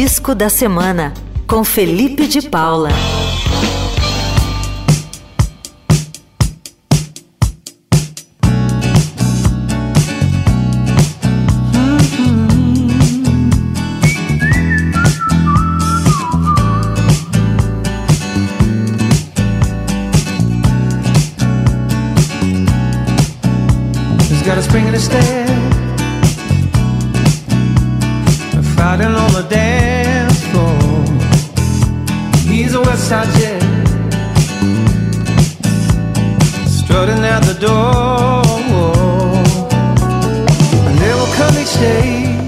Disco da Semana, com Felipe de Paula. got a spring in his.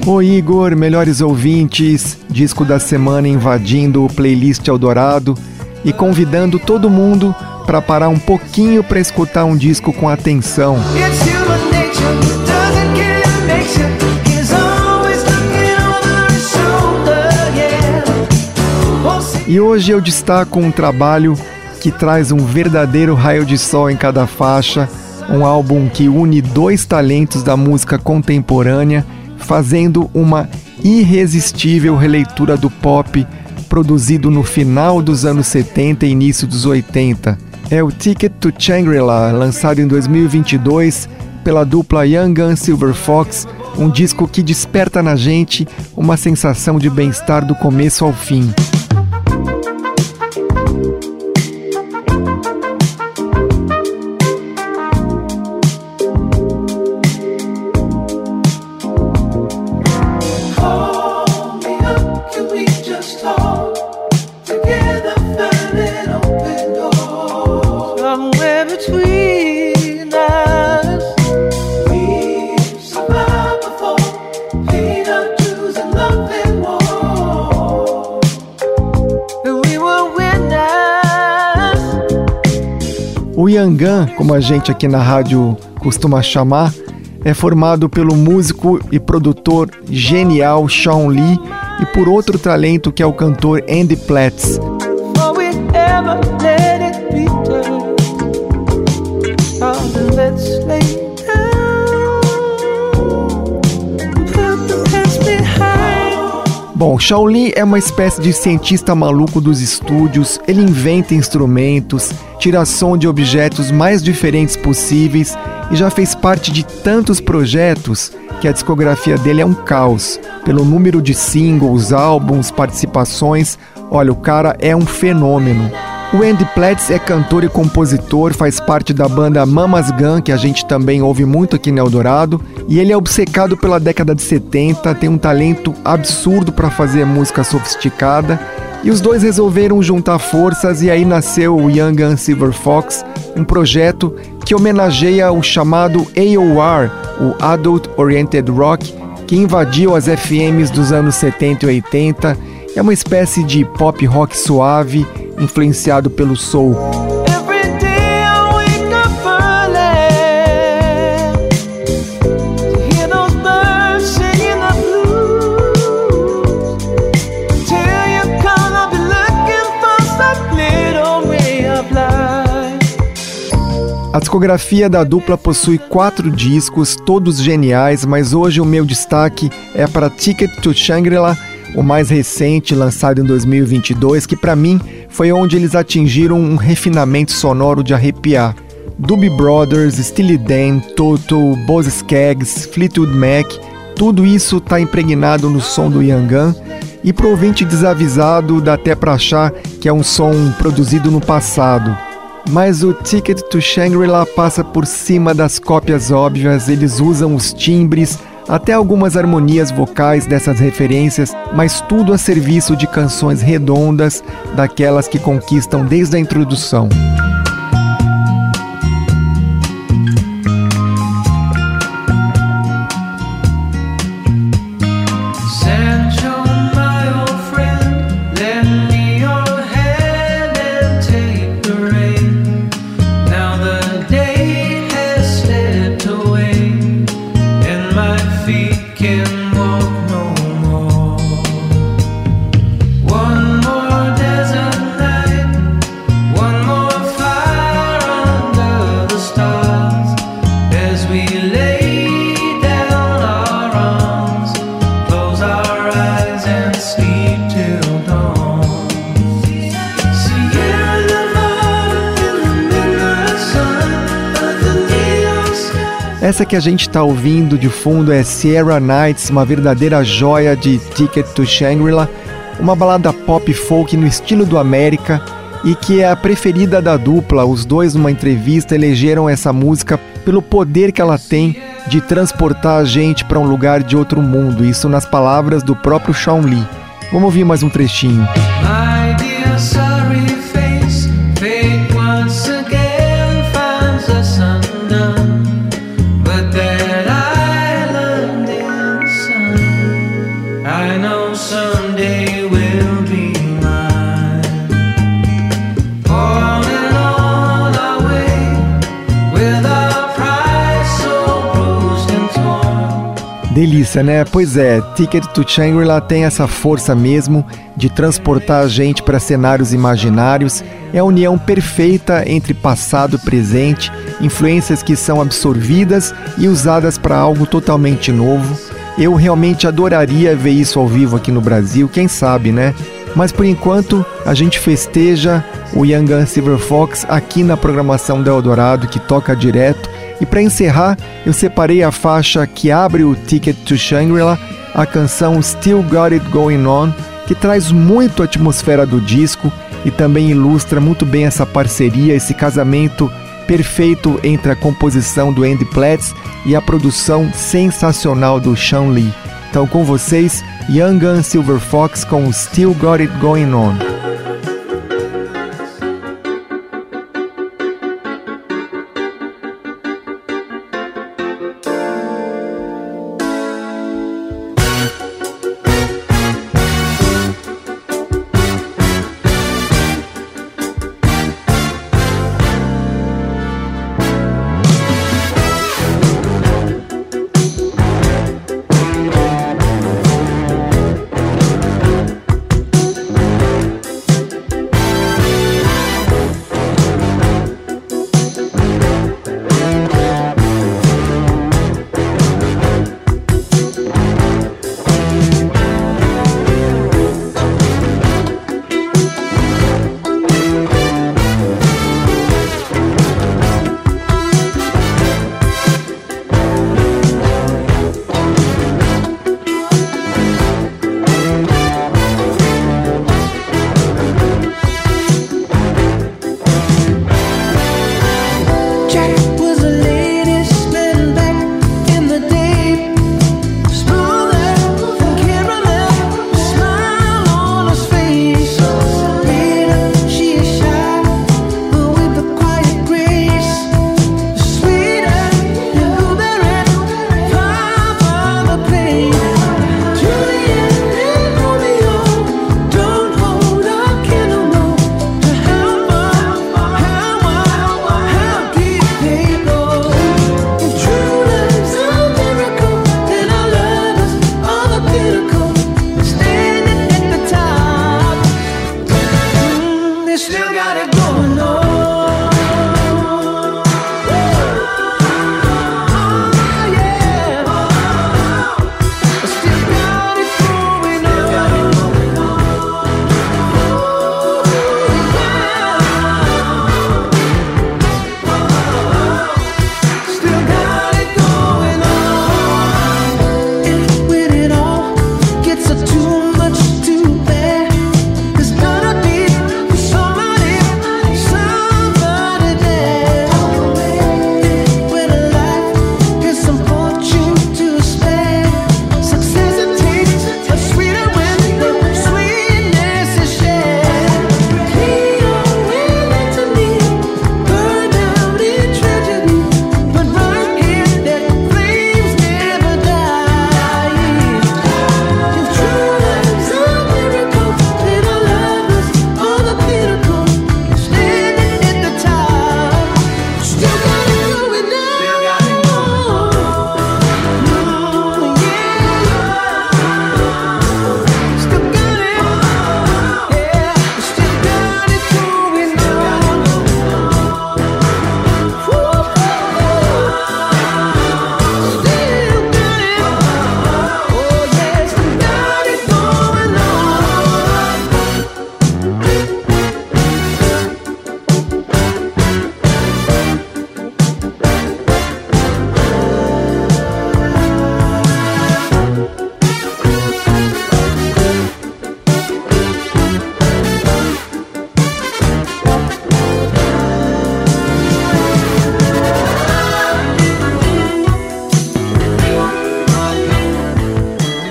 Oi Igor, melhores ouvintes, disco da semana invadindo o playlist Eldorado e convidando todo mundo para parar um pouquinho para escutar um disco com atenção. E hoje eu destaco um trabalho que traz um verdadeiro raio de sol em cada faixa, um álbum que une dois talentos da música contemporânea, fazendo uma irresistível releitura do pop produzido no final dos anos 70 e início dos 80. É o Ticket to Shangri-La, lançado em 2022 pela dupla Young Gun Silver Fox, um disco que desperta na gente uma sensação de bem-estar do começo ao fim. O Yangan, como a gente aqui na rádio costuma chamar, é formado pelo músico e produtor genial Sean Lee e por outro talento que é o cantor Andy Platts. Bom, Shaolin é uma espécie de cientista maluco dos estúdios, ele inventa instrumentos, tira som de objetos mais diferentes possíveis e já fez parte de tantos projetos que a discografia dele é um caos. Pelo número de singles, álbuns, participações, olha, o cara é um fenômeno. O Andy Platts é cantor e compositor, faz parte da banda Mamas Gun, que a gente também ouve muito aqui no Eldorado, e ele é obcecado pela década de 70, tem um talento absurdo para fazer música sofisticada, e os dois resolveram juntar forças e aí nasceu o Young Gun Silver Fox, um projeto que homenageia o chamado AOR, o Adult Oriented Rock, que invadiu as FMs dos anos 70 e 80. É uma espécie de pop rock suave, influenciado pelo soul. A discografia da dupla possui quatro discos, todos geniais, mas hoje o meu destaque é para Ticket to Shangri-La, o mais recente, lançado em 2022, que para mim foi onde eles atingiram um refinamento sonoro de arrepiar. Doobie Brothers, Steely Dan, Toto, Boz Skaggs, Fleetwood Mac, tudo isso está impregnado no som do Yangan e pro ouvinte desavisado dá até para achar que é um som produzido no passado. Mas o Ticket to Shangri-La passa por cima das cópias óbvias, eles usam os timbres, até algumas harmonias vocais dessas referências, mas tudo a serviço de canções redondas, daquelas que conquistam desde a introdução. Essa que a gente está ouvindo de fundo é Sierra Nights, uma verdadeira joia de Ticket to Shangri-La, uma balada pop folk no estilo do América e que é a preferida da dupla. Os dois, numa entrevista, elegeram essa música pelo poder que ela tem de transportar a gente para um lugar de outro mundo. Isso nas palavras do próprio Shawn Lee. Vamos ouvir mais um trechinho. My Delícia, né? Pois é, Ticket to Shangri-La tem essa força mesmo de transportar a gente para cenários imaginários. É a união perfeita entre passado e presente, influências que são absorvidas e usadas para algo totalmente novo. Eu realmente adoraria ver isso ao vivo aqui no Brasil, quem sabe, né? Mas por enquanto a gente festeja o Young Gun Silver Fox aqui na programação da Eldorado que toca direto. E para encerrar, eu separei a faixa que abre o Ticket to Shangri-La, a canção Still Got It Going On, que traz muito a atmosfera do disco e também ilustra muito bem essa parceria, esse casamento perfeito entre a composição do Andy Platts e a produção sensacional do Sean Lee. Então com vocês, Young Gun Silver Fox com Still Got It Going On.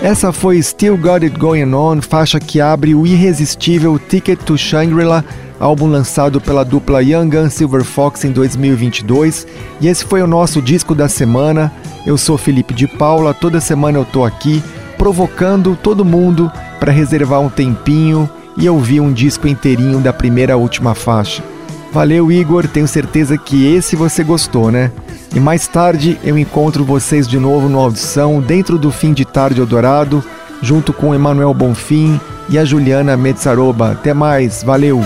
Essa foi Still Got It Going On, faixa que abre o irresistível Ticket to Shangri-La, álbum lançado pela dupla Young Gun Silver Fox em 2022. E esse foi o nosso disco da semana. Eu sou Felipe de Paula, toda semana eu tô aqui provocando todo mundo para reservar um tempinho e ouvir um disco inteirinho da primeira à última faixa. Valeu, Igor, tenho certeza que esse você gostou, né? E mais tarde eu encontro vocês de novo no Audição, dentro do Fim de Tarde Eldorado, junto com Emanuel Bonfim e a Juliana Metzaroba. Até mais, valeu!